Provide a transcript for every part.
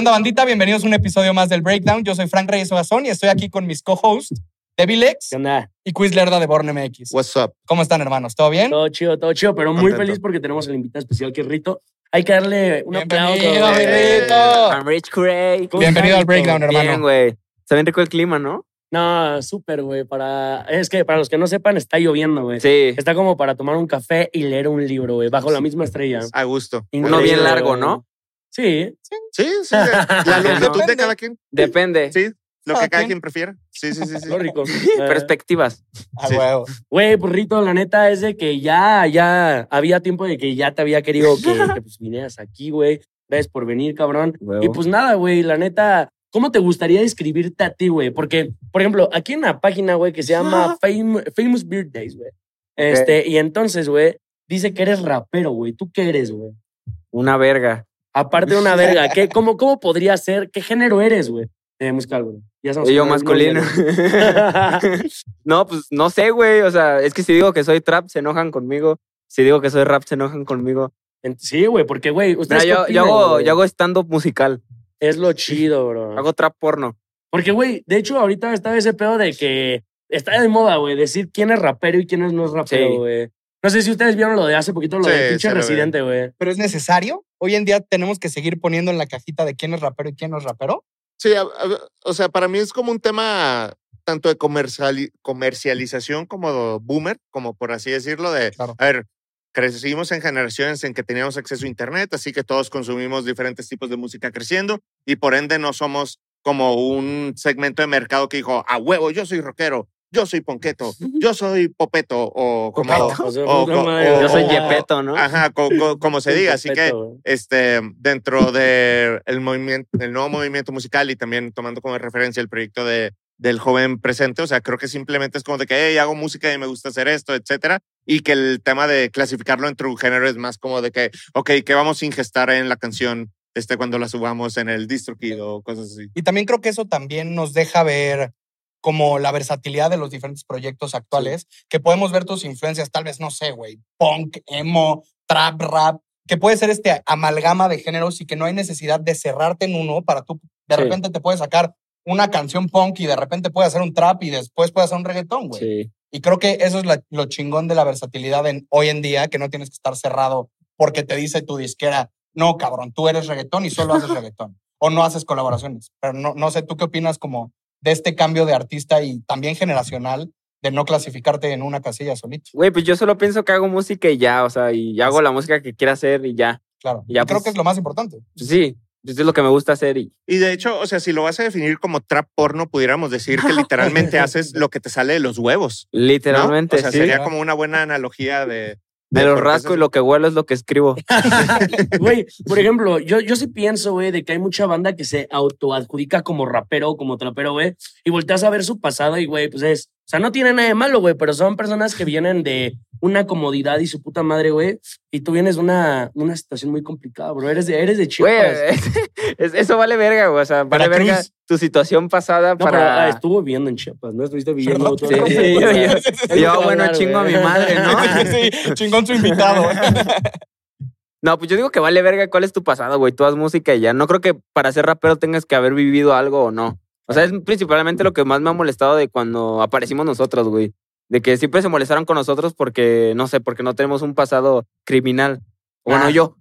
onda, bandita? Bienvenidos a un episodio más del Breakdown. Yo soy Frank Reyes Ogazón y estoy aquí con mis co-hosts, Debbie Lex ¿Qué onda? y Quiz Lerda de Born MX. What's up? ¿Cómo están, hermanos? ¿Todo bien? Todo chido, todo chido, pero muy Contento. feliz porque tenemos el invitado especial que es Rito. Hay que darle un aplauso. Bienvenido, mi Rito. I'm Rich Cray. ¿Cómo Bienvenido al Breakdown, hermano. Bien, güey. Está bien rico el clima, ¿no? No, súper, güey. Para... Es que para los que no sepan, está lloviendo, güey. Sí. Está como para tomar un café y leer un libro, güey, bajo la misma estrella. A gusto. Uno bien largo. ¿no? Sí. Sí, sí. La longitud Depende. de cada quien. Depende. Sí, lo que cada quien. prefiera. Sí, sí, sí. sí. Lo rico. Perspectivas. A Sí. huevo. Güey, pues Rito, la neta es de que ya, ya había tiempo de que ya te había querido que, que, pues vinieras aquí, güey. Gracias por venir, cabrón. Huevo. Y pues nada, güey, la neta, ¿cómo te gustaría describirte a ti, güey? Porque, por ejemplo, aquí en la página, güey, que se llama Fam- Famous Birthdays, güey. Este, y entonces, güey, dice que eres rapero, güey. ¿Tú qué eres, güey? Una verga. Aparte de una verga, ¿qué, cómo, ¿cómo podría ser? ¿Qué género eres, güey? De musical, güey. Ya somos Y yo masculino. no, pues no sé, güey. O sea, es que si digo que soy trap, se enojan conmigo. Si digo que soy rap, se enojan conmigo. sí, güey, porque, güey, Mira, ustedes. qué yo, yo opinan, hago, yo hago stand-up musical. Es lo chido, bro. Hago trap porno. Porque, güey, de hecho, ahorita está ese pedo de que está de moda, güey, decir quién es rapero y quién es no es rapero, Sí. güey. No sé si ustedes vieron lo de hace poquito, lo Sí, de pinche residente, güey. ¿Pero es necesario? Hoy en día tenemos que seguir poniendo en la cajita de quién es rapero y quién no es rapero. Sí, a- a- o sea, para mí es como un tema tanto de comerciali- comercialización como boomer, como por así decirlo, de, Claro. a ver, crecimos en generaciones en que teníamos acceso a Internet, así que todos consumimos diferentes tipos de música creciendo y por ende no somos como un segmento de mercado que dijo, a huevo, yo soy rockero, yo soy ponqueto, yo soy popeto o como... Popeto. O o- o- Yo soy Yepeto, ¿no? Ajá, co- co- como se diga, así que este, dentro del el movimiento, el nuevo movimiento musical y también tomando como referencia el proyecto de, del joven presente, o sea, creo que simplemente es como de que, hey, hago música y me gusta hacer esto, etcétera, y que el tema de clasificarlo entre un género es más como de que, ok, ¿qué vamos a ingestar en la canción este, cuando la subamos en el DistroKid o cosas así? Y también creo que eso también nos deja ver como la versatilidad de los diferentes proyectos actuales, que podemos ver tus influencias, tal vez, no sé, güey, punk, emo, trap, rap, que puede ser este amalgama de géneros y que no hay necesidad de cerrarte en uno para tú, de Sí. repente te puedes sacar una canción punk y de repente puedes hacer un trap y después puedes hacer un reggaetón, güey. Sí. Y creo que eso es la- lo chingón de la versatilidad en, hoy en día, que no tienes que estar cerrado porque te dice tu disquera, no, cabrón, tú eres reggaetón y solo haces reggaetón. O no haces colaboraciones. Pero no, no sé, ¿tú qué opinas como de este cambio de artista y también generacional de no clasificarte en una casilla solito? Güey, pues yo solo pienso que hago música y ya, o sea, y hago la música que quiera hacer y ya. Claro. Ya, y creo pues- que es lo más importante. Pues sí, pues es lo que me gusta hacer y Y de hecho, o sea, si lo vas a definir como trap porno, pudiéramos decir que literalmente haces lo que te sale de los huevos. ¿no? literalmente, O sea, sí. sería como una buena analogía de... Me de lo por qué rasco se- y lo que huelo es lo que escribo. Güey, por ejemplo, yo, yo sí pienso, güey, de que hay mucha banda que se autoadjudica como rapero o como trapero, güey, y volteas a ver su pasado y, güey, pues es, sea, no tiene nada de malo, güey, pero son personas que vienen de una comodidad y su puta madre, güey, y tú vienes de una, una situación muy complicada, bro, eres de, eres de Chiapas. es- eso vale verga, güey. O sea, vale Veracruz. verga tu situación pasada No, pero ah, para. estuvo viviendo en Chiapas, ¿no? Estuviste viviendo Sí, sí, tiempo, yo- o bueno, hablar, chingo a mi madre, ¿no? sí, chingón su invitado. No, pues yo digo que vale verga cuál es tu pasado, güey. Tú haz música y ya. No creo que para ser rapero tengas que haber vivido algo o no. O sea, es principalmente lo que más me ha molestado de cuando aparecimos nosotros, güey. De que siempre se molestaron con nosotros porque, no sé, porque no tenemos un pasado criminal. Bueno, Ah. yo.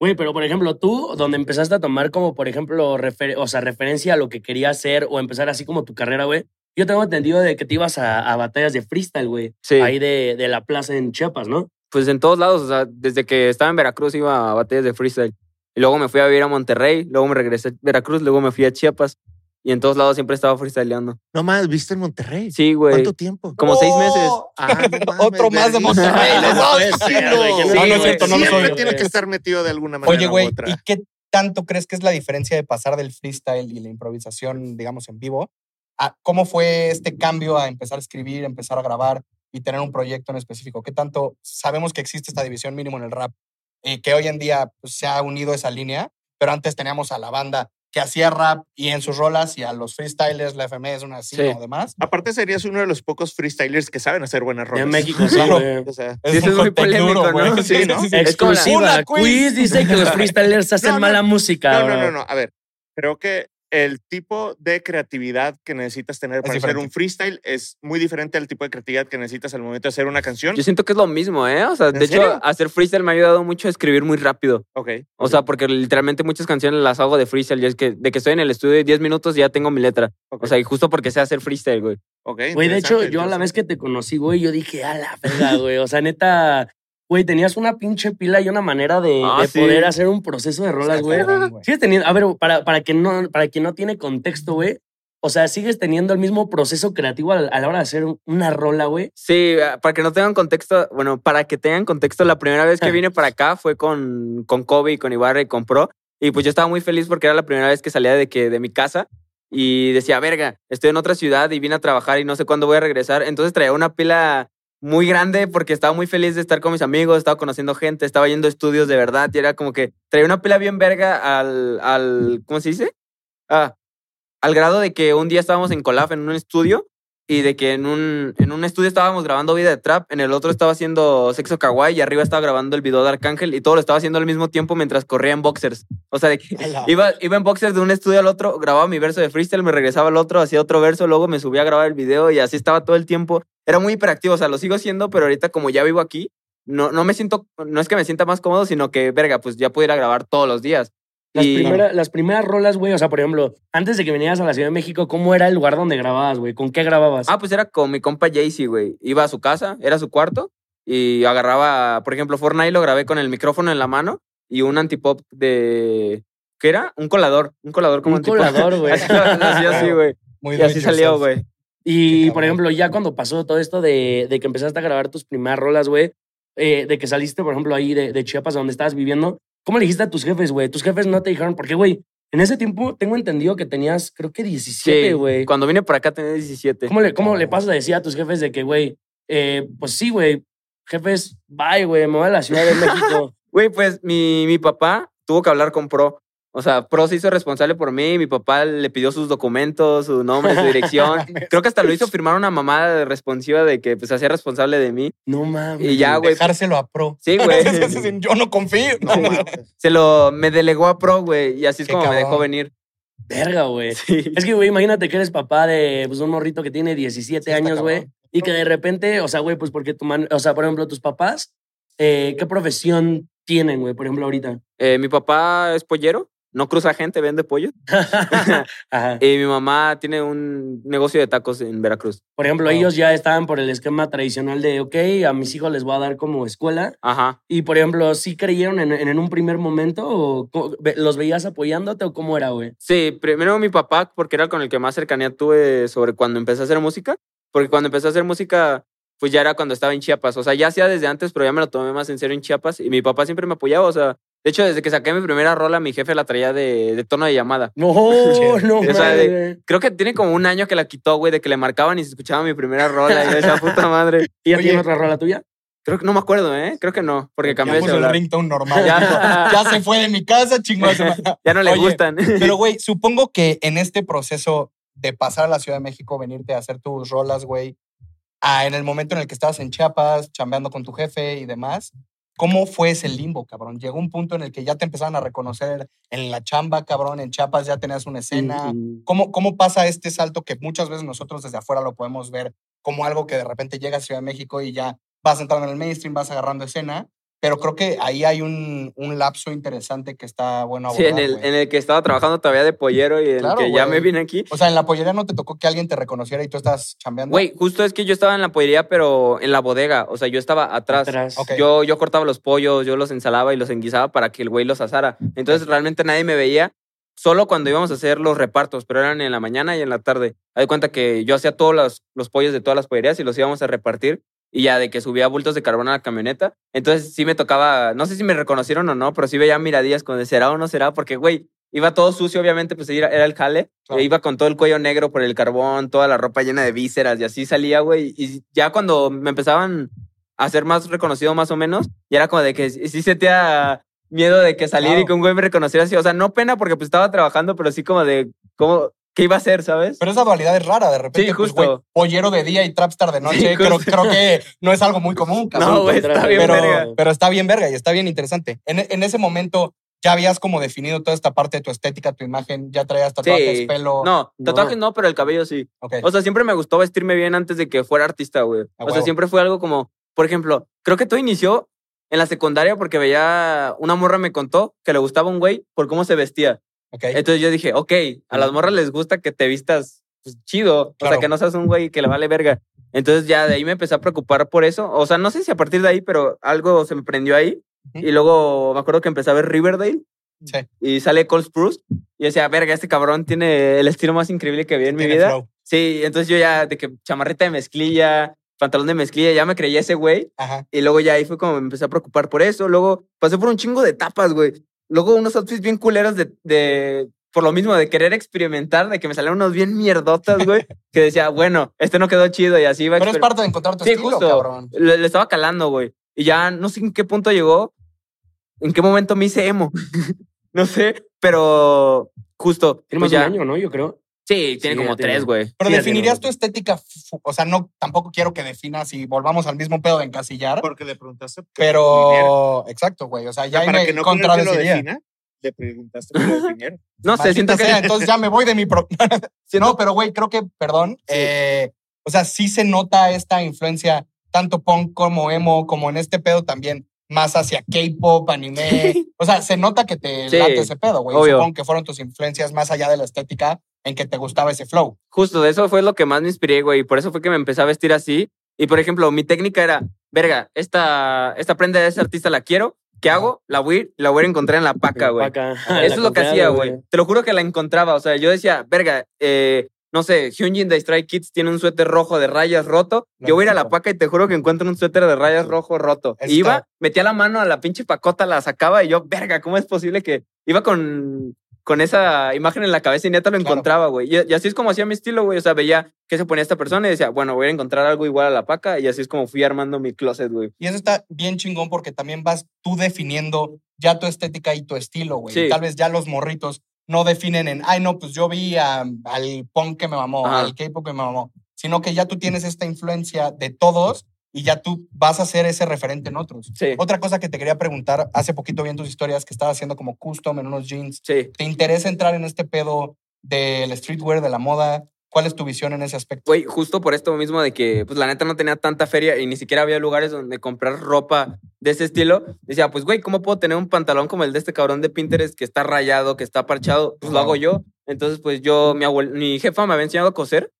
Güey, pero por ejemplo, tú, donde empezaste a tomar como, por ejemplo, refer- o sea, referencia a lo que querías hacer o empezar así como tu carrera, güey. Yo tengo entendido de que te ibas a, a batallas de freestyle, güey. Sí. Ahí de, de la plaza en Chiapas, ¿no? Pues en todos lados, o sea, desde que estaba en Veracruz iba a batallas de freestyle. Y luego me fui a vivir a Monterrey, luego me regresé a Veracruz, luego me fui a Chiapas. Y en todos lados siempre estaba freestyleando. No más, ¿viste en Monterrey? Sí, güey. ¿Cuánto tiempo? Como seis meses. ¡Oh! Ah, no mames, Otro más de. Monterrey. No, no es güey. cierto, no lo Siempre soy. tiene que estar metido de alguna manera Oye, güey. ¿y qué tanto crees que es la diferencia de pasar del freestyle y la improvisación, digamos, en vivo? a cómo fue este cambio a empezar a escribir, empezar a grabar y tener un proyecto en específico? ¿Qué tanto sabemos que existe esta división mínimo en el rap, eh, que hoy en día pues, se ha unido esa línea, pero antes teníamos a la banda que hacía rap y en sus rolas y a los freestylers, la FMS, una así Sí. o demás. Aparte serías uno de los pocos freestylers que saben hacer buenas rolas. En México, sí, Claro. O sea, eso es un muy polémico, ¿no? güey. Sí, ¿no? Es Exclusiva. Una quiz. Quiz dice que los freestylers hacen No, no. mala música. no, no, no, no. A ver, creo que el tipo de creatividad que necesitas tener para hacer un freestyle es muy diferente al tipo de creatividad que necesitas al momento de hacer una canción. Yo siento que es lo mismo, ¿eh? O sea, ¿En de hecho, hacer freestyle me ha ayudado mucho a escribir muy rápido. Ok. O sea, porque literalmente muchas canciones las hago de freestyle. Y es que de que estoy en el estudio 10 minutos ya tengo mi letra. O sea, y justo porque sé hacer freestyle, güey. ok, Güey, de hecho, yo a la vez que te conocí, güey, yo dije, a la verga, güey. O sea, neta, güey, tenías una pinche pila y una manera de, Ah, de sí. poder hacer un proceso de rolas, güey. Sigues teniendo, a ver, para, para, que no, para quien no tiene contexto, güey. O sea, sigues teniendo el mismo proceso creativo a, a la hora de hacer una rola, güey. Sí, ah, para que no tengan contexto, bueno, para que tengan contexto, la primera vez que vine para acá fue con, con Kobe, con Ibarra y con Pro. Y pues yo estaba muy feliz porque era la primera vez que salía de, que, de mi casa y decía, verga, estoy en otra ciudad y vine a trabajar y no sé cuándo voy a regresar. Entonces traía una pila muy grande porque estaba muy feliz de estar con mis amigos, estaba conociendo gente, estaba yendo a estudios de verdad y era como que traía una pila bien verga al, al ¿cómo se dice? Ah, al grado de que un día estábamos en Colaf en un estudio y de que en un, en un estudio estábamos grabando Vida de Trap, en el otro estaba haciendo Sexo Kawaii y arriba estaba grabando el video de Arcángel y todo lo estaba haciendo al mismo tiempo mientras corría en boxers. O sea, de que iba, iba en boxers de un estudio al otro, grababa mi verso de freestyle, me regresaba al otro, hacía otro verso, luego me subía a grabar el video y así estaba todo el tiempo. Era muy hiperactivo, o sea, lo sigo siendo, pero ahorita como ya vivo aquí, no, no me siento, no es que me sienta más cómodo, sino que, verga, pues ya puedo ir a grabar todos los días. Las, Y- primera- las primeras rolas, güey. O sea, por ejemplo, antes de que vinieras a la Ciudad de México, ¿cómo era el lugar donde grababas, güey? ¿Con qué grababas? Ah, pues era con mi compa Jaycee, güey. Iba a su casa, era su cuarto, y agarraba, por ejemplo, Fortnite lo grabé con el micrófono en la mano y un antipop de. ¿Qué era? Un colador. Un colador como Un antipop. colador, güey. Así lo- lo hacía así, güey. Muy Y así salió, güey. Y, por ejemplo, ya cuando pasó todo esto de, de que empezaste a grabar tus primeras rolas, güey, eh, de que saliste, por ejemplo, ahí de, de Chiapas, donde estabas viviendo, ¿cómo le dijiste a tus jefes, güey? Tus jefes no te dijeron, porque, güey, en ese tiempo tengo entendido que tenías, creo que 17, Sí, güey. cuando vine para acá tenía 17. ¿Cómo le, cómo le pasas a decir a tus jefes de que, güey, eh, pues sí, güey, jefes, bye, güey, me voy a la Ciudad de México? Güey, pues mi, mi papá tuvo que hablar con Pro. O sea, Pro se hizo responsable por mí. Mi papá le pidió sus documentos, su nombre, su dirección. Creo que hasta lo hizo firmar una mamada responsiva de que pues, se hacía responsable de mí. No mames. Y ya, güey. Dejárselo a pro. Sí, güey. Yo no confío. No, mames. Se lo me delegó a Pro, güey. Y así es Qué como me dejó cabrón. venir. Verga, güey. Sí. Es que, güey, imagínate que eres papá de pues, un morrito que tiene 17 Sí, está años, güey. cabrón. Y que de repente, o sea, güey, pues porque tu man, o sea, por ejemplo, tus papás, eh, ¿qué profesión tienen, güey, por ejemplo, ahorita? Eh, mi papá es pollero. No cruza gente, vende pollo. Ajá. Y mi mamá tiene un negocio de tacos en Veracruz. Por ejemplo, Wow. ellos ya estaban por el esquema tradicional de, ok, a mis hijos les voy a dar como escuela. Ajá. Y, por ejemplo, ¿sí creyeron en, en, un primer momento o los veías apoyándote o cómo era, güey? Sí, primero mi papá, porque era con el que más cercanía tuve sobre cuando empecé a hacer música. Porque cuando empecé a hacer música, pues ya era cuando estaba en Chiapas. O sea, ya hacía desde antes, pero ya me lo tomé más en serio en Chiapas. Y mi papá siempre me apoyaba. O sea, de hecho, desde que saqué mi primera rola, mi jefe la traía de, de tono de llamada. No, no, O sea, de- mames. Creo que tiene como un año que la quitó, güey, de que le marcaban y se escuchaba mi primera rola. Y yo decía, puta madre. ¿Y ya Oye. tiene otra rola tuya? Creo que no me acuerdo, ¿eh? Creo que no, porque cambié de puso el celular. ringtone normal. Ya. Ya, ya se fue de mi casa, chingón. Ya no le Oye, gustan. Pero, güey, supongo que en este proceso de pasar a la Ciudad de México, venirte a hacer tus rolas, güey, a- en el momento en el que estabas en Chiapas, chambeando con tu jefe y demás, ¿cómo fue ese limbo, cabrón? Llegó un punto en el que ya te empezaron a reconocer en la chamba, cabrón, en Chiapas ya tenías una escena. Mm, ¿Cómo, ¿Cómo pasa este salto que muchas veces nosotros desde afuera lo podemos ver como algo que de repente llega a Ciudad de México y ya vas entrando en el mainstream, vas agarrando escena? Pero creo que ahí hay un, un lapso interesante que está bueno Sí, abordar, en el, en el que estaba trabajando todavía de pollero y en Claro, el que ya me vine aquí. O sea, en la pollería no te tocó que alguien te reconociera y tú estás chambeando. Güey, justo es que yo estaba en la pollería, pero en la bodega. O sea, yo estaba atrás. atrás. Yo, yo cortaba los pollos, yo los ensalaba y los enguisaba para que el güey los asara. Entonces realmente nadie me veía, solo cuando íbamos a hacer los repartos, pero eran en la mañana y en la tarde. Hay cuenta que yo hacía todos los, los pollos de todas las pollerías y los íbamos a repartir. Y ya de que subía bultos de carbón a la camioneta. Entonces sí me tocaba, no sé si me reconocieron o no, pero sí veía miradillas con será o no será, porque güey, iba todo sucio, obviamente, pues era, el jale. Claro. E iba con todo el cuello negro por el carbón, toda la ropa llena de vísceras y así salía, güey. Y ya cuando me empezaban a ser más reconocido más o menos, y era como de que sí sí sentía miedo de que salir Claro. y que un güey me reconociera así. O sea, no pena porque pues estaba trabajando, pero sí como de, ¿cómo, ¿qué iba a hacer, sabes? Pero esa dualidad es rara, de repente. Sí, pues, justo. güey, pollero de día y trapstar de noche. Sí, creo, creo que no es algo muy común, cabrón. No, güey, está bien pero, verga. pero está bien verga y está bien interesante. En, en ese momento, ya habías como definido toda esta parte de tu estética, tu imagen, ya traías tatuajes, Sí. pelo. No, No. tatuajes no, pero el cabello sí. Ok. O sea, siempre me gustó vestirme bien antes de que fuera artista, güey. A O sea, siempre fue algo como, por ejemplo, creo que todo inició en la secundaria porque veía, una morra me contó que le gustaba un güey por cómo se vestía. Ok. Entonces yo dije, ok, a las morras les gusta que te vistas pues, chido, o Claro. sea, que no seas un güey que le vale verga. Entonces ya de ahí me empecé a preocupar por eso. O sea, no sé si a partir de ahí, pero algo se me prendió ahí. Ujú. Y luego me acuerdo que empecé a ver Riverdale Sí. y sale Cole Spruce. Y decía, verga, este cabrón tiene el estilo más increíble que vi en mi vida. flow. Sí, entonces yo ya, de que chamarrita de mezclilla, pantalón de mezclilla, ya me creía ese güey. Ajá. Y luego ya ahí fue como me empecé a preocupar por eso. Luego pasé por un chingo de etapas, güey. Luego unos outfits bien culeros de, de- por lo mismo, de querer experimentar, de que me salieron unos bien mierdotas, güey. que decía, bueno, este no quedó chido y así iba. Pero es parte de encontrar tu Sí, estilo, justo. cabrón. le, le estaba calando, güey. Y ya no sé en qué punto llegó, en qué momento me hice emo. no sé, pero justo. Tiene pues más de ya- un año, ¿no? Yo creo. Sí, tiene Sí, como tiene. tres, güey. Pero Sí, definirías tiene tu estética, o sea, no, tampoco quiero que definas y volvamos al mismo pedo de encasillar, Porque le preguntaste. pero exacto, güey, o sea, ya ahí para me que no lo contradeciría. defina, le preguntaste que lo definiera. No sé, Maldita siento que. sea, entonces ya me voy de mi pro... No, pero güey, creo que, perdón, Sí. eh, o sea, sí se nota esta influencia, tanto punk como emo, como en este pedo también, más hacia K-pop, anime. O sea, se nota que te Sí, late ese pedo, güey. Supongo que fueron tus influencias más allá de la estética en que te gustaba ese flow. Justo, de eso fue lo que más me inspiré, güey. Y por eso fue que me empecé a vestir así. Y por ejemplo, mi técnica era, verga, esta, esta prenda de ese artista la quiero. ¿Qué hago? La voy, a ir- la voy a encontrar en la paca, güey. Eso La es lo que hacía, güey. Te lo juro que la encontraba. O sea, yo decía, verga, eh, no sé, Hyunjin de Stray Kids tiene un suéter rojo de rayas roto. Yo voy a ir a la paca y te juro que encuentro un suéter de rayas rojo roto. Iba, metía la mano a la pinche pacota, la sacaba y yo, verga, ¿cómo es posible que iba con, con esa imagen en la cabeza y neta lo Claro. encontraba, güey? Y, y así es como hacía mi estilo, güey. O sea, veía qué se ponía esta persona y decía, bueno, voy a encontrar algo igual a la paca. Y así es como fui armando mi closet, güey. Y eso está bien chingón porque también vas tú definiendo ya tu estética y tu estilo, güey. Sí. Tal vez ya los morritos no definen en, ay, no, pues yo vi a- al punk que me mamó, Ajá. al K-pop que me mamó, sino que ya tú tienes esta influencia de todos y ya tú vas a ser ese referente en otros. Sí, Otra cosa que te quería preguntar, hace poquito vi en tus historias que estabas haciendo como custom en unos jeans. sí. ¿Te interesa entrar en este pedo del streetwear, de la moda? ¿Cuál es tu visión en ese aspecto? Güey, justo por esto mismo de que, pues la neta no tenía tanta feria y ni siquiera había lugares donde comprar ropa de ese estilo. Decía, pues güey, ¿cómo puedo tener un pantalón como el de este cabrón de Pinterest que está rayado, que está parchado? Pues lo hago yo. Entonces, pues yo, mi, abuel- mi jefa me había enseñado a coser.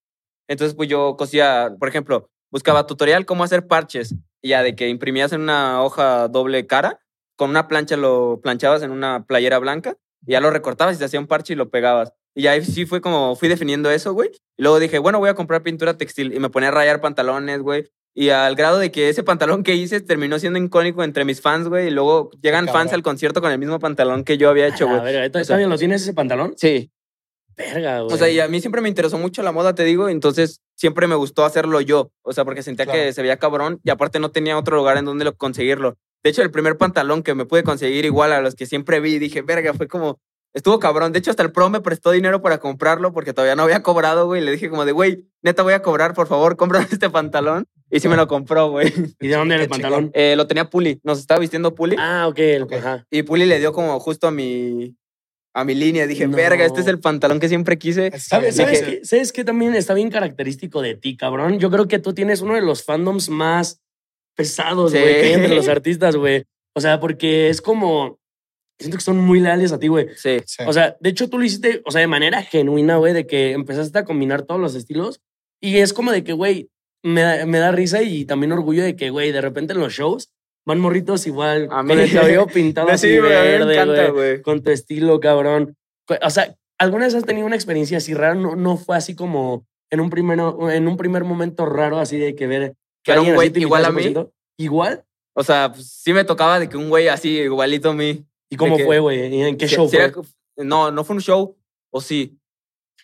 Entonces, pues yo cosía, por ejemplo, buscaba tutorial cómo hacer parches. Y ya de que imprimías en una hoja doble cara, con una plancha lo planchabas en una playera blanca y ya lo recortabas y se hacía un parche y lo pegabas. Y ahí sí fue como fui definiendo eso, güey. Y luego dije, bueno, voy a comprar pintura textil y me ponía a rayar pantalones, güey. Y al grado de que ese pantalón que hice terminó siendo icónico entre mis fans, güey. Y luego llegan Cabrón. fans al concierto con el mismo pantalón que yo había hecho, A güey. ver, ¿todavía O sea- lo tienes ese pantalón? Sí. Verga, güey. O sea, y a mí siempre me interesó mucho la moda, te digo, entonces siempre me gustó hacerlo yo. O sea, porque sentía Claro. que se veía cabrón y aparte no tenía otro lugar en donde lo conseguirlo. De hecho, el primer pantalón que me pude conseguir igual a los que siempre vi, dije, verga, fue como, estuvo cabrón. De hecho, hasta el pro me prestó dinero para comprarlo porque todavía no había cobrado, güey. Le dije como de, güey, neta voy a cobrar, por favor, cómprame este pantalón. Y sí me lo compró, güey. ¿Y de dónde era el pantalón? Eh, lo tenía Puli, nos estaba vistiendo Puli. Ah, ok. el- Ok. Ajá. Y Puli le dio como justo a mi, a mi línea. Dije, No. verga, este es el pantalón que siempre quise. ¿Sabes, qué, ¿Sabes qué también está bien característico de ti, cabrón? Yo creo que tú tienes uno de los fandoms más pesados, Sí. güey, que hay entre los artistas, güey. O sea, porque es como... Siento que son muy leales a ti, güey. Sí. Sí. O sea, de hecho tú lo hiciste, o sea, de manera genuina, güey, de que empezaste a combinar todos los estilos. Y es como de que, güey, me da, me da risa y también orgullo de que, güey, de repente en los shows van morritos igual, A con mí- el cabello pintado así Sí, verde, encanta, güey, güey. con tu estilo, cabrón. O sea, ¿alguna vez has tenido una experiencia así rara? No, no fue así como en un, primero, en un primer momento raro, así de que ver que Era un güey igual a mí. 100%? ¿Igual? O sea, pues, sí me tocaba de que un güey así, igualito a mí. ¿Y cómo que- fue, güey? ¿Y ¿En qué show fue? era- no, no fue un show. O sí.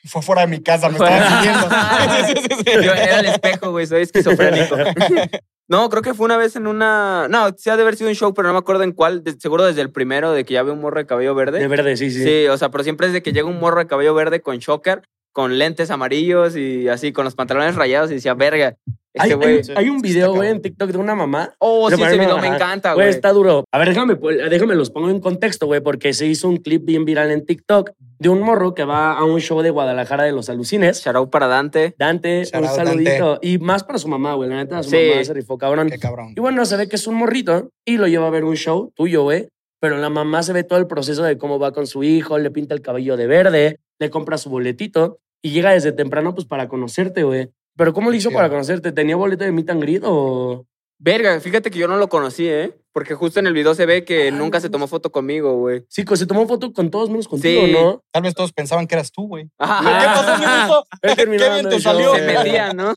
Fue fuera de mi casa, me estaban siguiendo. Sí, sí, sí, sí. Yo era el espejo, güey, soy esquizofrénico. No, creo que fue una vez en una. No, sí ha de haber sido un show, pero no me acuerdo en cuál. De- seguro desde el primero, de que ya veo un morro de cabello verde. De verde, sí, sí. Sí, o sea, pero siempre es de que llega un morro de cabello verde con shocker, con lentes amarillos y así, con los pantalones rayados y decía, verga, Este hay- hay un video, güey, en. TikTok de una mamá. Oh, sí, ese video me encanta, Güey, está duro. A ver, déjame, pues, déjame los pongo en contexto, güey, porque se hizo un clip bien viral en TikTok de un morro que va a un show de Guadalajara de los alucines. Shout para Dante. Dante, Shout un saludito. Y más para su mamá, güey. La neta, su Sí. mamá se rifó, cabrón. Qué cabrón. Y bueno, se ve que es un morrito y lo lleva a ver un show tuyo, güey. Pero la mamá se ve todo el proceso de cómo va con su hijo, le pinta el cabello de verde, le compra su boletito y llega desde temprano, pues, para conocerte, güey. Pero ¿cómo le hizo para conocerte? ¿Tenía boleto de meet and greet o...? Verga, fíjate que yo no lo conocí, ¿eh? Porque justo en el video se ve que Ay, nunca se tomó foto conmigo, güey. Sí, pues, se tomó foto con todos menos contigo, Sí. ¿no? Tal vez todos pensaban que eras tú, güey. Ajá. ¿Qué pasó, mi Qué bien te salió. se metía, ¿no?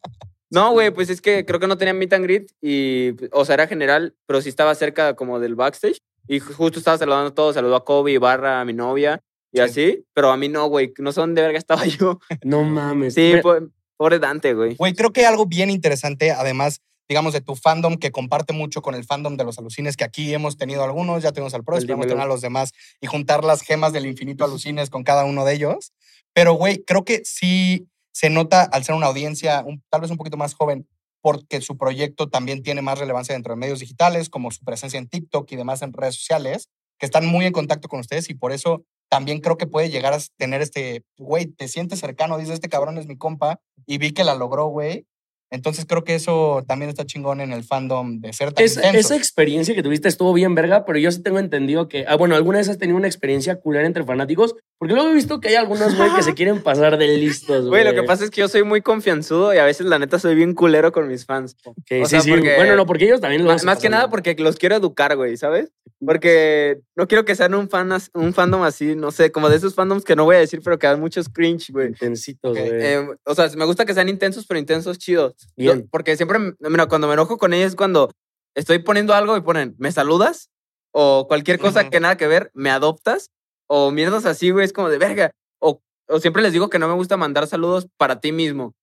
No, güey, pues es que creo que no tenía meet and greet y, o sea, era general, pero sí estaba cerca como del backstage y ju- justo estaba saludando a todos, saludó a Kobe, Barra, a mi novia y Sí. así, pero a mí no, güey, no sé dónde verga estaba yo. No mames. Sí, po- pobre Dante, güey. Güey, creo que algo bien interesante, además, digamos, de tu fandom que comparte mucho con el fandom de los alucines, que aquí hemos tenido algunos, ya tenemos al pro, El esperamos dímelo. tener a los demás y juntar las gemas del infinito alucines con cada uno de ellos. Pero, güey, creo que sí se nota al ser una audiencia un- tal vez un poquito más joven, porque su proyecto también tiene más relevancia dentro de medios digitales, como su presencia en TikTok y demás en redes sociales, que están muy en contacto con ustedes y por eso también creo que puede llegar a tener este, güey, te sientes cercano, dice, este cabrón es mi compa, y vi que la logró, güey. Entonces creo que eso también está chingón en el fandom de ser tan Esa, intensos. esa experiencia que tuviste estuvo bien verga, pero yo sí tengo entendido que, ah, bueno, alguna vez has tenido una experiencia culera entre fanáticos, porque luego he visto que hay algunos, güey, que se quieren pasar de listos, güey. Güey, lo que pasa es que yo soy muy confianzudo y a veces la neta soy bien culero con mis fans. Que o sí, sea, sí. porque- Bueno, no, porque ellos también lo Más, hacen más que nada porque los quiero educar, güey, ¿sabes? Porque no quiero que sean un, fan, un fandom así, no sé, como de esos fandoms que no voy a decir, pero que dan muchos cringe, güey. Intensitos, güey. Eh, o sea, me gusta que sean intensos, pero intensos chidos. Bien. Yo- porque siempre, mira, cuando me enojo con ellos es cuando estoy poniendo algo y ponen, ¿me saludas? O cualquier cosa que nada que ver, ¿me adoptas? O mierdas así, güey, es como de verga. O, o siempre les digo que no me gusta mandar saludos para ti mismo.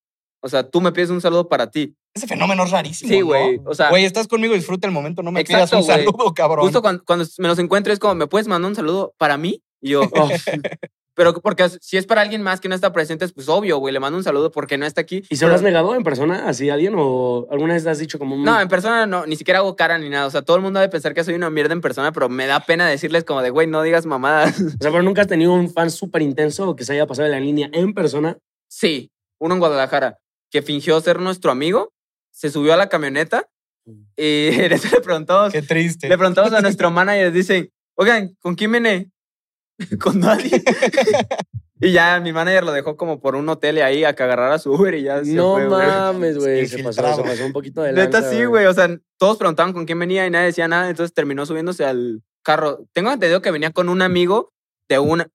O sea, tú me pides un saludo para ti. Ese fenómeno es rarísimo. Sí, ¿no? güey. O sea, Güey, estás conmigo, disfruta el momento, no me Exacto, pidas un saludo, cabrón. justo cuando, cuando me los encuentro es como, ¿me puedes mandar un saludo para mí? Y yo, "Oh". Pero porque si es para alguien más que no está presente, pues obvio, güey, le mando un saludo porque no está aquí. ¿Y se lo has negado en persona así a alguien o alguna vez has dicho como... mm, No, en persona no, ni siquiera hago cara ni nada. O sea, todo el mundo debe pensar que soy una mierda en persona, pero me da pena decirles como de, güey, no digas mamadas. O sea, pero nunca has tenido un fan súper intenso que se haya pasado de la línea en persona. Sí, uno en Guadalajara que fingió ser nuestro amigo, se subió a la camioneta y en eso le preguntamos, Qué triste. le preguntamos a nuestro manager, dicen, oigan, ¿con quién viene? Con nadie. y ya mi manager lo dejó como por un hotel y ahí a que agarrara su Uber y ya se no fue, mames, güey. Se pasó, se pasó un poquito de Neta sí, güey. O sea, todos preguntaban con quién venía y nadie decía nada. Entonces terminó subiéndose al carro. Tengo entendido que venía con un amigo de una.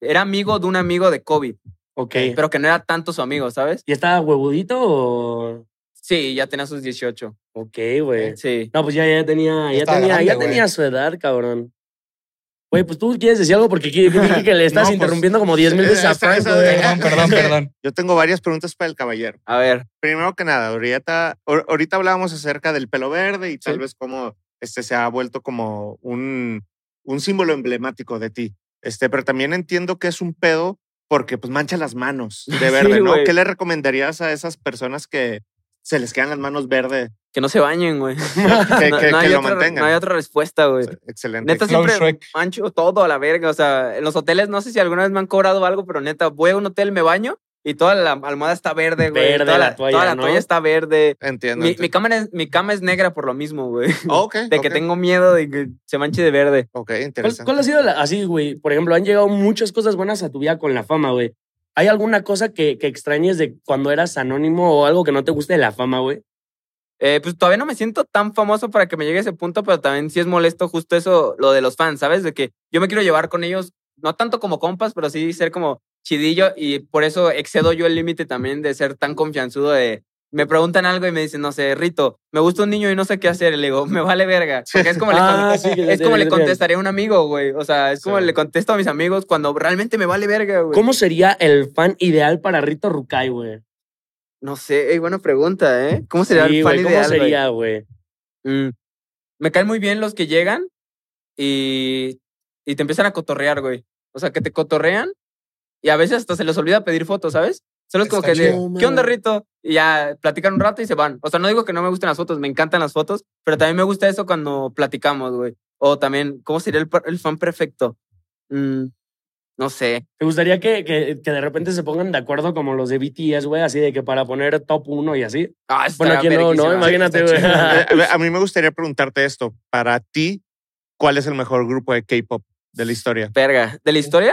Era amigo de un amigo de Kobe, Ok. pero que no era tanto su amigo, ¿sabes? ¿Y estaba huevudito o...? Sí, ya tenía sus 18. Ok, güey. Sí. No, pues ya, ya tenía, ya tenía, grande, ya tenía su edad, cabrón. Güey, pues tú quieres decir algo porque vi que le estás No, pues, interrumpiendo como 10 mil veces a. Perdón, perdón, perdón. Yo tengo varias preguntas para el caballero. A ver. Primero que nada, ahorita, ahor- ahorita hablábamos acerca del pelo verde y tal Sí. vez cómo este se ha vuelto como un, un símbolo emblemático de ti. Este, pero también entiendo que es un pedo porque pues mancha las manos de Sí, verde, ¿no? güey. ¿Qué le recomendarías a esas personas que se les quedan las manos verdes? Que no se bañen, güey. Que, No, que- no que hay lo otra, mantengan. no hay otra respuesta, güey. Excelente. Neta, siempre Shrek. mancho todo a la verga. O sea, en los hoteles, no sé si alguna vez me han cobrado algo, pero neta, voy a un hotel, me baño y toda la almohada está verde, güey. Verde toda la toalla, toda la ¿no? toalla está verde. Entiendo. Mi, entiendo. mi cama es, mi cama es negra por lo mismo, güey. Ok, De que tengo miedo de que se manche de verde. Ok, ¿Cuál, interesante. cuál ha sido la- así, güey? Por ejemplo, han llegado muchas cosas buenas a tu vida con la fama, güey. ¿Hay alguna cosa que, que extrañes de cuando eras anónimo o algo que no te guste de la fama, güey? Eh, pues todavía no me siento tan famoso para que me llegue a ese punto, pero también sí es molesto justo eso, lo de los fans, ¿sabes? De que yo me quiero llevar con ellos, no tanto como compas, pero sí ser como chidillo y por eso excedo yo el límite también de ser tan confianzudo de... Me preguntan algo y me dicen, no sé, Rito, me gusta un niño y no sé qué hacer. Le digo, me vale verga. Porque es como, le, Ah, sí, es como le te- contestaría a un amigo, güey. O sea, es como Sí. le contesto a mis amigos cuando realmente me vale verga, güey. ¿Cómo sería el fan ideal para Rito Rukai, güey? No sé, ey, buena pregunta, ¿eh? ¿Cómo sería Sí, el fan güey, ¿Cómo ideal, güey? sería, güey? Mm. Me caen muy bien los que llegan y, y te empiezan a cotorrear, güey. O sea, que te cotorrean y a veces hasta se les olvida pedir fotos, ¿sabes? Solo es como Está que de, chido. ¿qué onda, Rito? Y ya platican un rato y se van. O sea, no digo que no me gusten las fotos, me encantan las fotos, pero también me gusta eso cuando platicamos, güey. O también, ¿cómo sería el fan perfecto? Mm, no sé. ¿Te gustaría que, que, que de repente se pongan de acuerdo como los de BTS, güey? Así de que para poner top uno y así. Ah, Bueno, aquí no, ¿no? Imagínate, güey. chido. A, a mí me gustaría preguntarte esto. Para ti, ¿cuál es el mejor grupo de K-pop de la historia? Verga. ¿De la historia?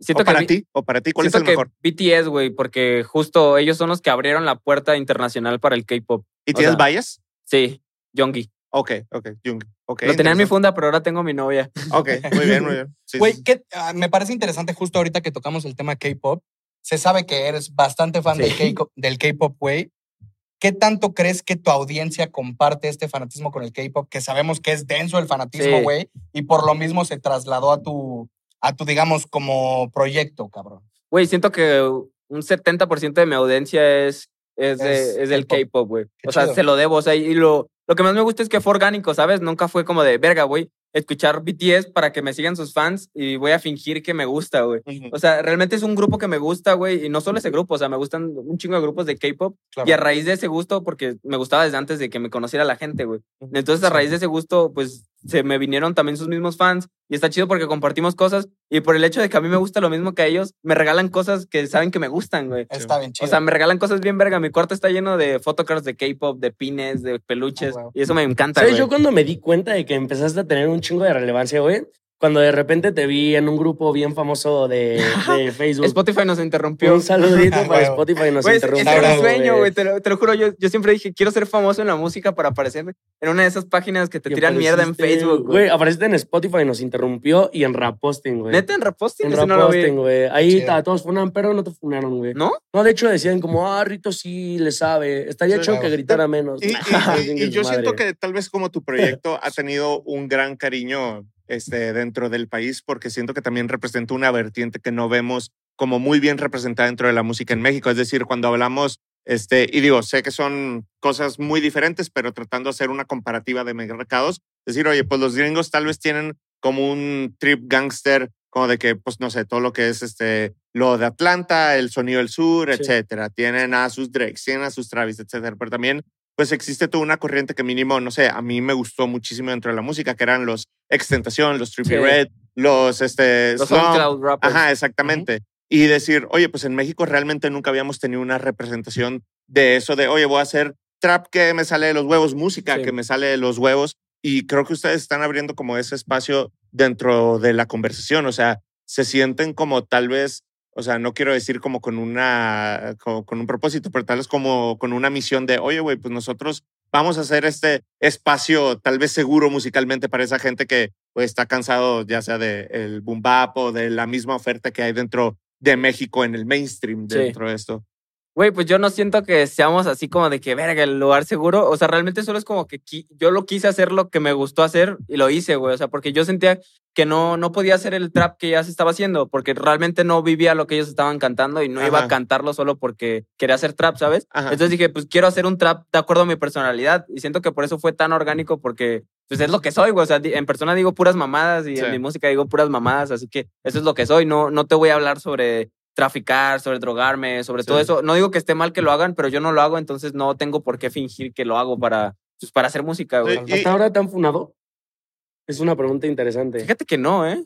Siento ¿O para ti? ¿O para ti cuál es el mejor? BTS, güey, porque justo ellos son los que abrieron la puerta internacional para el K-pop. ¿Y o tienes sea, bias? Sí, Yongi. Ok, ok, Jung. Okay, Lo tenía en mi funda, pero ahora tengo mi novia. Ok, muy bien, muy bien. Güey, sí, sí. ¿qué- ah, me parece interesante justo ahorita que tocamos el tema K-pop. Se sabe que eres bastante fan del Sí. Del K-pop, güey. ¿Qué tanto crees que tu audiencia comparte este fanatismo con el K-pop? Que sabemos que es denso el fanatismo, Sí. güey, y por lo mismo se trasladó a tu, a tu, digamos, como proyecto, cabrón. Güey, siento que un 70% de mi audiencia es, es, de- Es del K-pop. Güey. O sea, chido. se lo debo. O sea, y lo, lo que más me gusta es que fue orgánico, ¿sabes? Nunca fue como de, verga, güey, escuchar BTS para que me sigan sus fans y voy a fingir que me gusta, güey. O sea, realmente es un grupo que me gusta, güey, y no solo ese grupo, o sea, me gustan un chingo de grupos de K-pop Claro. y a raíz de ese gusto, porque me gustaba desde antes de que me conociera la gente, güey. Entonces, a raíz de ese gusto, pues se me vinieron también sus mismos fans y está chido porque compartimos cosas y por el hecho de que a mí me gusta lo mismo que a ellos, me regalan cosas que saben que me gustan, güey. Está bien chido. O sea, me regalan cosas bien verga. Mi cuarto está lleno de photocards de K-pop, de pines, de peluches. Ah, wow. Y eso me encanta, ¿Sabes? güey. Yo cuando me di cuenta de que empezaste a tener un chingo de relevancia, güey, cuando de repente te vi en un grupo bien famoso de, de Facebook. Spotify nos interrumpió. Un saludito para huevo. Spotify nos interrumpió. ese era mi sueño, güey. Te, lo- te lo juro, yo, yo siempre dije, quiero ser famoso en la música para aparecer en una de esas páginas que te Y tiran mierda en Facebook, Güey, apareciste en Spotify, nos interrumpió y en Raposting, güey. Neta, en reposting, En. Raposting, güey. Ahí ta- todos funan, pero no te funaron, güey. ¿No? No, de hecho decían como, ah, Rito sí le sabe. Estaría Sí, claro. que gritara menos. Y, y- y- y yo siento que tal vez como tu proyecto ha tenido un gran cariño este, dentro del país, porque siento que también representa una vertiente que no vemos como muy bien representada dentro de la música en México. Es decir, cuando hablamos, este, y digo, sé que son cosas muy diferentes, pero tratando de hacer una comparativa de mercados, decir, oye, pues los gringos tal vez tienen como un trip gangster, como de que, pues no sé, todo lo que es este, lo de Atlanta, el sonido del sur, Sí. etcétera. Tienen a sus Drakes, tienen a sus Travis, etcétera. Pero también pues existe toda una corriente que mínimo, no sé, a mí me gustó muchísimo dentro de la música, que eran los Extentación, los Trippy Sí. Red, los, este, Los Slump. Rappers. Ajá, exactamente. Y decir, oye, pues en México realmente nunca habíamos tenido una representación de eso, de, oye, voy a hacer trap que me sale de los huevos, música Sí. que me sale de los huevos. Y creo que ustedes están abriendo como ese espacio dentro de la conversación, o sea, se sienten como tal vez, o sea, no quiero decir como con una, como con un propósito, pero tal vez como con una misión de, oye, güey, pues nosotros vamos a hacer este espacio tal vez seguro musicalmente para esa gente que pues, está cansado ya sea del el boom bap o de la misma oferta que hay dentro de México en el mainstream Sí. dentro de esto. Güey, pues yo no siento que seamos así como de que, verga, el lugar seguro. O sea, realmente solo es como que yo lo quise hacer lo que me gustó hacer y lo hice, güey. O sea, porque yo sentía que no, no podía hacer el trap que ya se estaba haciendo, porque realmente no vivía lo que ellos estaban cantando y no iba a cantarlo solo porque quería hacer trap, ¿sabes? Ajá. Entonces dije, pues quiero hacer un trap de acuerdo a mi personalidad y siento que por eso fue tan orgánico porque pues es lo que soy, güey. O sea, en persona digo puras mamadas y Sí. en mi música digo puras mamadas, así que eso es lo que soy. No, no te voy a hablar sobre traficar, sobre drogarme, sobre todo eso. No digo que esté mal que lo hagan, pero yo no lo hago, entonces no tengo por qué fingir que lo hago para, pues, para hacer música, güey. Sí, y- ¿Hasta ahora te han funado? Es una pregunta interesante. Fíjate que no, ¿eh?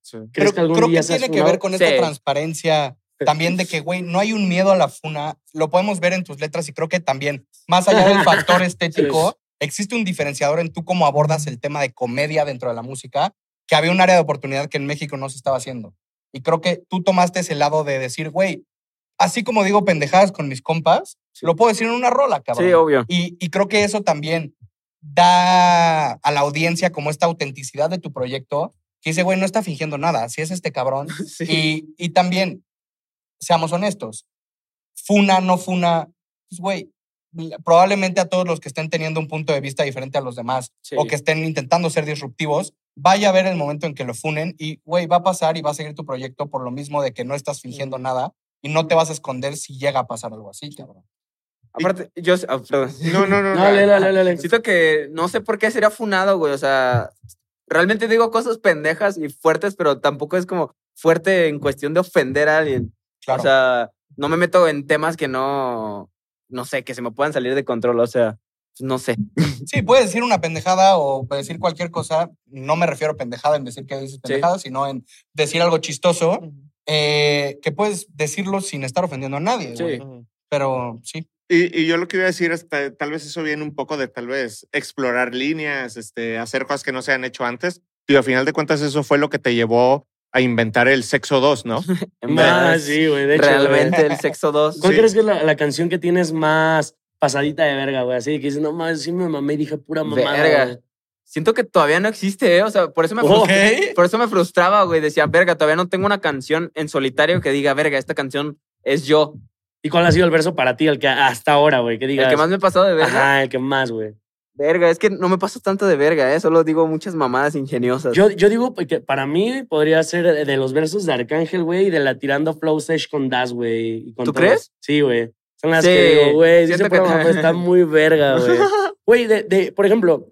Sí. ¿Crees Pero que algún creo día que tiene que ver con esta transparencia también de que, güey, no hay un miedo a la funa. Lo podemos ver en tus letras y creo que también, más allá del factor estético, existe un diferenciador en tú cómo abordas el tema de comedia dentro de la música, que había un área de oportunidad que en México no se estaba haciendo. Y creo que tú tomaste ese lado de decir, güey, así como digo pendejadas con mis compas, lo puedo decir en una rola, cabrón. Sí, obvio. Y, y creo que eso también da a la audiencia como esta autenticidad de tu proyecto, que dice, güey, no está fingiendo nada, si es este cabrón. Sí. Y, y también, seamos honestos, funa, no funa, pues, güey, probablemente a todos los que estén teniendo un punto de vista diferente a los demás Sí. o que estén intentando ser disruptivos, vaya a ver el momento en que lo funen y, güey, va a pasar y va a seguir tu proyecto por lo mismo de que no estás fingiendo nada y no te vas a esconder si llega a pasar algo así, cabrón. Aparte, yo... ah, perdón. No, no, no. no. Dale, dale, dale. Siento que no sé por qué sería funado, güey. O sea, realmente digo cosas pendejas y fuertes, pero tampoco es como fuerte en cuestión de ofender a alguien. Claro. O sea, no me meto en temas que no, no sé, que se me puedan salir de control. O sea, no sé. Sí, puedes decir una pendejada o puedes decir cualquier cosa. No me refiero a pendejada en decir que dices pendejada, sino en decir algo chistoso, eh, que puedes decirlo sin estar ofendiendo a nadie. Sí. Pero sí. Y, y yo lo que iba a decir es, ta- tal vez eso viene un poco de tal vez explorar líneas, este, hacer cosas que no se han hecho antes. Y al final de cuentas eso fue lo que te llevó a inventar el sexo 2, ¿no? En Ah, sí, güey. De hecho, realmente el sexo 2. ¿Cuál Sí. crees que es la, la canción que tienes más pasadita de verga, güey? Así que dices, no mames, sí me mamé y dije pura mamada. Verga. Siento que todavía no existe, ¿eh? O sea, por eso me, por eso me frustraba, güey. Decía, verga, todavía no tengo una canción en solitario que diga, verga, esta canción es yo. ¿Y cuál ha sido el verso para ti, el que hasta ahora, güey? Que digas. El que más me ha pasado de verga. Ajá, el que más, güey. Verga, es que no me paso tanto de verga, ¿eh? Solo digo muchas mamadas ingeniosas. Yo, yo digo que para mí podría ser de los versos de Arcángel, güey, y de la tirando Flow Sesh con Das, güey. ¿Tú todos. crees? Sí, güey. Son las Sí, que digo, güey, dice que- está muy verga, güey. Güey, de, de- por ejemplo,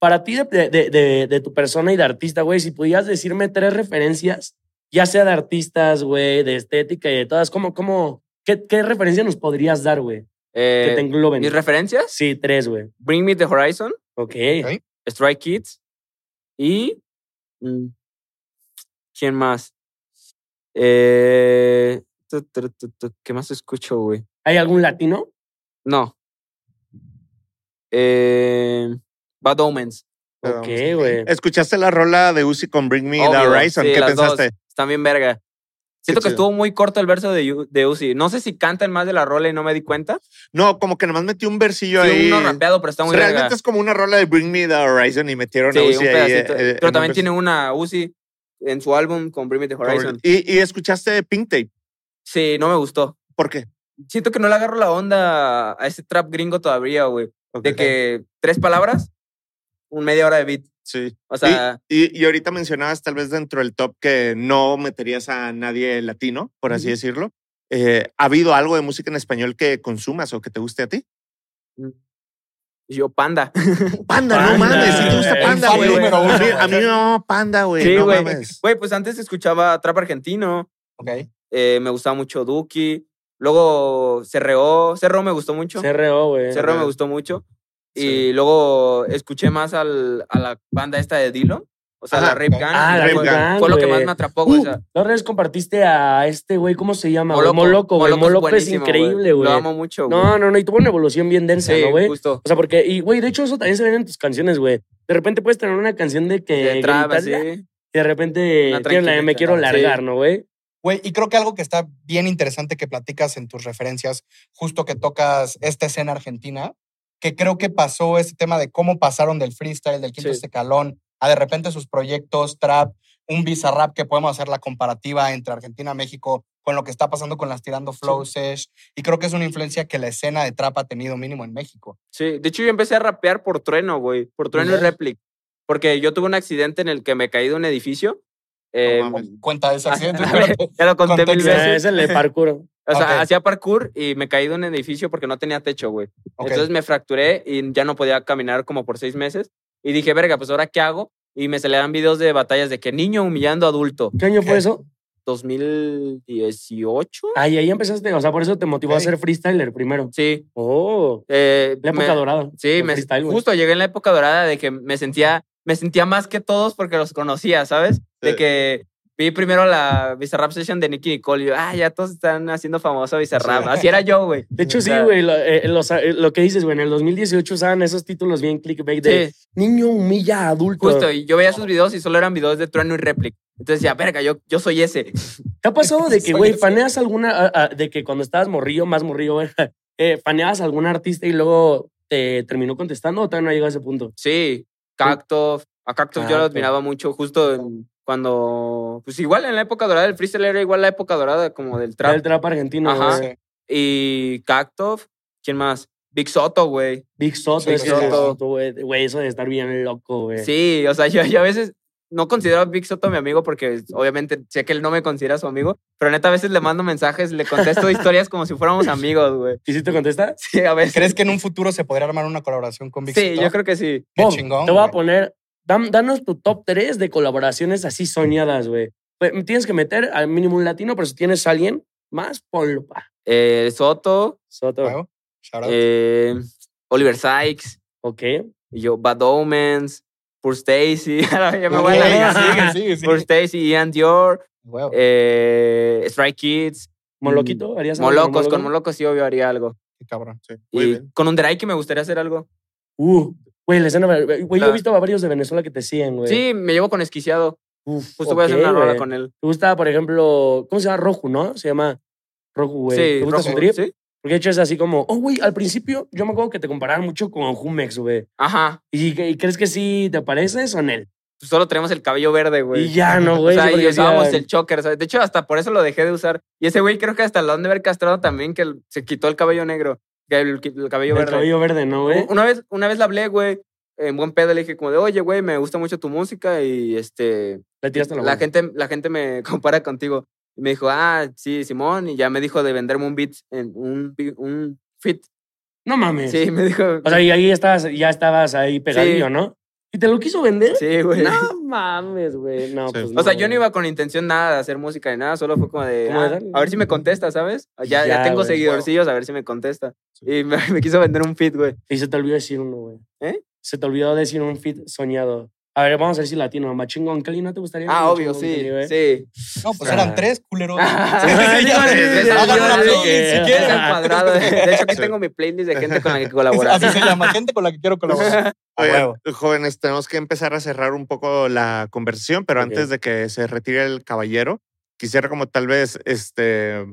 para ti, de, de, de- de tu persona y de artista, güey, si pudieras decirme tres referencias, ya sea de artistas, güey, de estética y de todas, ¿cómo, cómo, qué, qué referencia nos podrías dar, güey? Eh, Que te engloben. Mis referencias, Sí, tres, güey. Bring Me the Horizon, Ok. Ok. Strike Kids y... mm, ¿Quién más? Eh, ¿Qué más escucho, güey? ¿Hay algún latino? No. Eh, Bad Omens. Ok, güey. ¿Escuchaste la rola de Uzi con Bring Me the Horizon? sí, ¿Qué pensaste? dos. Están bien verga. Siento que estuvo muy corto el verso de, de Uzi. No sé si cantan más de la rola y no me di cuenta. No, como que nomás metió un versillo Sí, ahí. uno rapeado, pero está muy Realmente es como una rola de Bring Me the Horizon y metieron Sí, a un Uzi ahí. pedacito. eh, eh, pero también un tiene una Uzi en su álbum con Bring Me the Horizon. Y, y escuchaste Pink Tape. Sí, no me gustó. ¿Por qué? Siento que no le agarro la onda a ese trap gringo todavía, güey. De Ok. que tres palabras, un media hora de beat. Sí. O sea, Y, y ahorita mencionabas tal vez dentro del top que no meterías a nadie latino, por así decirlo. Eh, ¿Ha habido algo de música en español que consumas o que te guste a ti? yo panda. Panda, Panda, no mames, si te gusta Panda, güey. A mí, uno. a mí no, Panda, güey. Sí, güey. Güey, pues antes escuchaba trap argentino. Ok. eh, me gustaba mucho Duki. Luego CRO. CRO me gustó mucho. CRO, güey. CRO me gustó mucho. Y luego escuché más al, a la banda esta de Dillon. O sea, Ajá, la Rape. Gang. Ah, la Gang. Gang, Fue lo que más me atrapó, güey. Uh, o sea, la otra vez compartiste a este güey, ¿cómo se llama? Moloco. Moloco, güey. Moloco es increíble, güey. Lo amo mucho, güey. No, no, no, y tuvo una evolución bien densa, sí, ¿no, güey? justo. O sea, porque, y güey, de hecho, eso también se ve en tus canciones, güey. De repente puedes tener una canción de que. De así. y de repente Una tienes la de me quiero sí. largar, ¿no, güey? Güey, y creo que algo que está bien interesante que platicas en tus referencias, justo que tocas esta escena argentina, que creo que pasó ese tema de cómo pasaron del freestyle, del quinto Sí. estecalón, a de repente sus proyectos, trap, un bizarrap que podemos hacer la comparativa entre Argentina y México con lo que está pasando con las tirando flow sesh. Y creo que es una influencia que la escena de trap ha tenido mínimo en México. Sí, de hecho yo empecé a rapear por trueno, güey. Por trueno y Ujú. replic. Porque yo tuve un accidente en el que me caí de un edificio. Eh. Cuenta de ese accidente. ver, ya lo conté mil veces. Es el de parkour. O sea, hacía parkour y me caí de un edificio porque no tenía techo, güey. Entonces me fracturé y ya no podía caminar como por seis meses. Y dije, verga, pues ahora qué hago? Y me salían videos de batallas de que niño humillando a adulto. ¿Qué año fue eso? 2018. Ay, ahí empezaste, o sea, por eso te motivó a ser freestyler primero. Sí. Oh, Eh, la me- época dorada. Sí, me, justo llegué en la época dorada de que me sentía, me sentía más que todos porque los conocía, ¿sabes? De Sí. que vi primero la Bizarrap Session de Nicky Nicole y yo, ah, ya todos están haciendo famoso Bizarrap. Así era yo, güey. De hecho, O sí, güey. Lo, eh, eh, lo que dices, güey, en el 2018 usaban esos títulos bien clickbait de Sí, niño humilla a adulto. justo. Y yo veía sus videos y solo eran videos de Trueno y Replic. Entonces decía, verga, yo, yo soy ese. ¿Te ha pasado de que, güey, ese. faneas alguna, ah, ah, de que cuando estabas morrillo, más morrillo, güey, eh, faneabas a algún artista y luego te terminó contestando o todavía no llegó a ese punto? Sí, Cacto. A Cacto yo lo Cacto. admiraba mucho justo en- cuando, pues igual en la época dorada del freestyle era igual la época dorada como del Trap. trap. El trap argentino, Ajá. güey. Y Cacto, ¿quién más? Big Soto, güey. Big Soto, Big Soto. Soto, güey. Güey, eso de estar bien loco, güey. Sí, o sea, yo, yo a veces no considero a Big Soto mi amigo porque obviamente sé que él no me considera su amigo, pero neta a veces le mando mensajes, le contesto historias como si fuéramos amigos, güey. ¿Y si te contesta? Sí, a veces. ¿Crees que en un futuro se podría armar una colaboración con Big Sí, Soto? yo creo que sí. Qué chingón, Te voy a poner, dam- danos tu top 3 de colaboraciones así soñadas, güey. Tienes que meter al mínimo un latino, pero si tienes a alguien, Más ponlo, pa. Eh, Soto, Soto. Shout out. eh, Oliver Sykes, Ok. y yo, Bad Omens, Poor Stacy. Poor Stacy, Ian Dior, eh, Stray Kids, Moloquito, ¿harías algo Molocos, Moloco? con Molocos sí obvio haría algo. Qué cabrón. Sí, muy Y bien. con un que me gustaría hacer algo. Uh, güey, escena. Güey, yo he visto a varios de Venezuela que te siguen, güey. Sí, me llevo con Esquiciado. Uf, Justo voy a hacer una rola con él. ¿Te gusta, por ejemplo, ¿cómo se llama? Roju, ¿no? Se llama Roju, güey. Sí, ¿Te gusta su trip? sí. Porque de hecho es así como, oh, güey, al principio yo me acuerdo que te comparaban mucho con Jumex, güey. Ajá. ¿Y, y crees que sí te pareces o en él? Pues Solo tenemos el cabello verde, güey. Y ya, no, O güey. sea, sí, y usábamos el choker, ¿sabes? De hecho, hasta por eso lo dejé de usar. Y ese güey creo que hasta lo han de haber castrado también, que el- se quitó el cabello negro. que El, el cabello el verde. cabello verde, ¿no, güey? Una vez, una vez le hablé, güey, en buen pedo, le dije como de, oye, güey, me gusta mucho tu música y este, Le tiraste la, la gente, la gente me compara contigo. Y me dijo, ah, sí, Simón, y ya me dijo de venderme un beat, en un, un fit. No mames. Sí, me dijo. O sea, y ahí estabas, ya estabas ahí pegadillo, Sí. ¿no? ¿Y te lo quiso vender? sí, güey. No mames, güey. No, Sí. pues O sea, no, yo no iba con intención nada de hacer música ni nada, solo fue como de, Como de ah, darle. a ver si me contesta, ¿sabes? Ya, ya, Ya, tengo güey. seguidorcillos, a ver si me contesta. Y me, me quiso vender un fit, güey. Y se te olvidó decir uno, güey. ¿Eh? Se te olvidó decir un fit soñado. A ver, vamos a ver si latino. Machingón Kelly, ¿no te gustaría? Ah, obvio, sí, sí. No, pues Ah. eran tres, culero. Sí, Ya, sí, ya, sí, ya, sí, hagan sí, una sí, playlist sí, si sí. quieren. Es el cuadrado. De hecho, aquí Sí. tengo mi playlist de gente con la que colaborar. Así se llama, gente con la que quiero colaborar. Huevo. jóvenes, tenemos que empezar a cerrar un poco la conversación, pero Ok. antes de que se retire el caballero, quisiera como tal vez, este,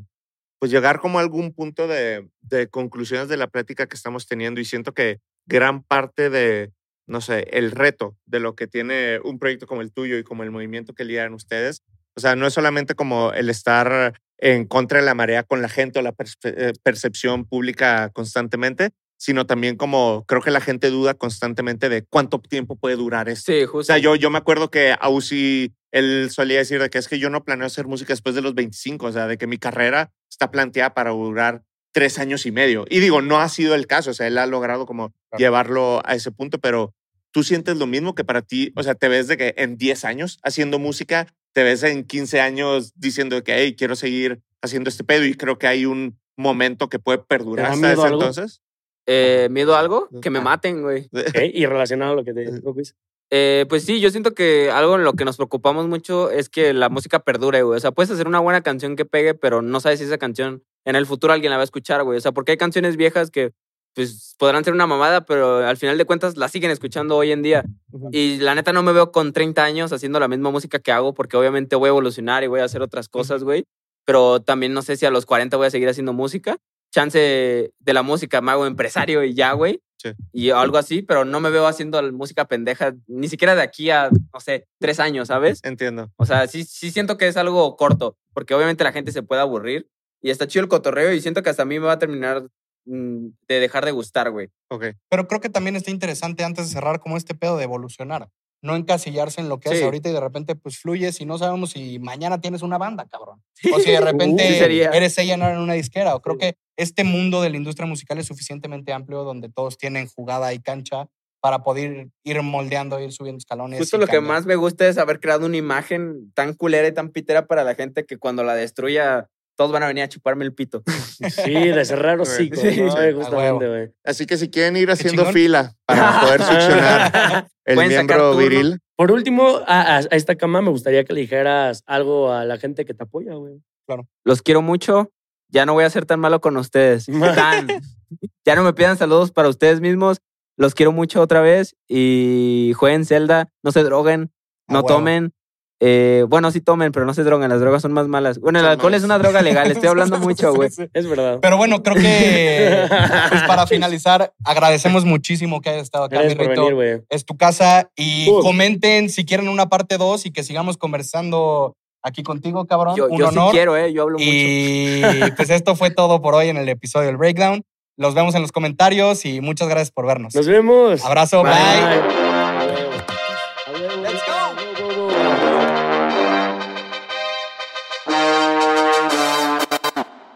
pues llegar como a algún punto de, de conclusiones de la plática que estamos teniendo y siento que gran parte de, no sé, el reto de lo que tiene un proyecto como el tuyo y como el movimiento que lideran ustedes, o sea, no es solamente como el estar en contra de la marea con la gente o la eh, percepción pública constantemente, sino también como creo que la gente duda constantemente de cuánto tiempo puede durar esto. Sí, O justo. sea, yo, yo me acuerdo que Ausi, él solía decir de que es que yo no planeo hacer música después de los 25, o sea, de que mi carrera está planteada para durar tres años y medio. Y digo, no ha sido el caso, o sea, él ha logrado como Claro. llevarlo a ese punto, pero tú sientes lo mismo que para ti, o sea, te ves de que en 10 años haciendo música, te ves en 15 años diciendo que, hey, quiero seguir haciendo este pedo y creo que hay un momento que puede perdurar hasta ese algo? entonces. Eh, ¿Miedo a algo? Que me maten, güey. Y relacionado a lo que te digo, Luis. Eh, pues sí, yo siento que algo en lo que nos preocupamos mucho es que la música perdure, güey. O sea, puedes hacer una buena canción que pegue, pero no sabes si esa canción en el futuro alguien la va a escuchar, güey. O sea, porque hay canciones viejas que pues podrán ser una mamada, pero al final de cuentas la siguen escuchando hoy en día. Y la neta no me veo con 30 años haciendo la misma música que hago, porque obviamente voy a evolucionar y voy a hacer otras cosas, güey. Pero también no sé si a los 40 voy a seguir haciendo música. Chance de la música me hago empresario y ya, güey. Sí. Y algo así, pero no me veo haciendo música pendeja, ni siquiera de aquí a, no sé, tres años, ¿sabes? Entiendo. O sea, sí, sí siento que es algo corto, porque obviamente la gente se puede aburrir y está chido el cotorreo y siento que hasta a mí me va a terminar de dejar de gustar, güey. Ok. Pero creo que también está interesante antes de cerrar como este pedo de evolucionar. No encasillarse en lo que haces Sí. ahorita y de repente pues fluyes y no sabemos si mañana tienes una banda, cabrón. O si de repente sería. eres ella en una disquera. O creo que este mundo de la industria musical es suficientemente amplio donde todos tienen jugada y cancha para poder ir moldeando, ir subiendo escalones. Justo lo que más me gusta es haber creado una imagen tan culera y tan pitera para la gente que cuando la destruya todos van a venir a chuparme el pito. Sí, de cerrar hocico, Sí, ¿no? sí, güey? a Justamente, güey. Así que si quieren ir haciendo fila para poder succionar el miembro viril, Por último, a, a- a esta cama me gustaría que le dijeras algo a la gente que te apoya, güey. Los quiero mucho. Ya no voy a ser tan malo con ustedes. Tan. ya no me pidan saludos para ustedes mismos. Los quiero mucho otra vez. Y jueguen Zelda. No se droguen. No tomen. Eh, bueno, sí tomen, pero no se droguen. Las drogas son más malas. Bueno, el Son alcohol es una droga legal. Estoy hablando mucho, güey. Sí, sí. Es verdad. Pero bueno, creo que pues para finalizar, agradecemos muchísimo que hayas estado acá, Gracias mi por Rito. venir, güey. es tu casa y comenten si quieren una parte 2 y que sigamos conversando aquí contigo, cabrón. Yo, Un yo sí honor. quiero, ¿eh? Yo hablo mucho. y pues esto fue todo por hoy en el episodio del Breakdown. Los vemos en los comentarios y muchas gracias por vernos. Nos vemos. Abrazo, bye. Bye.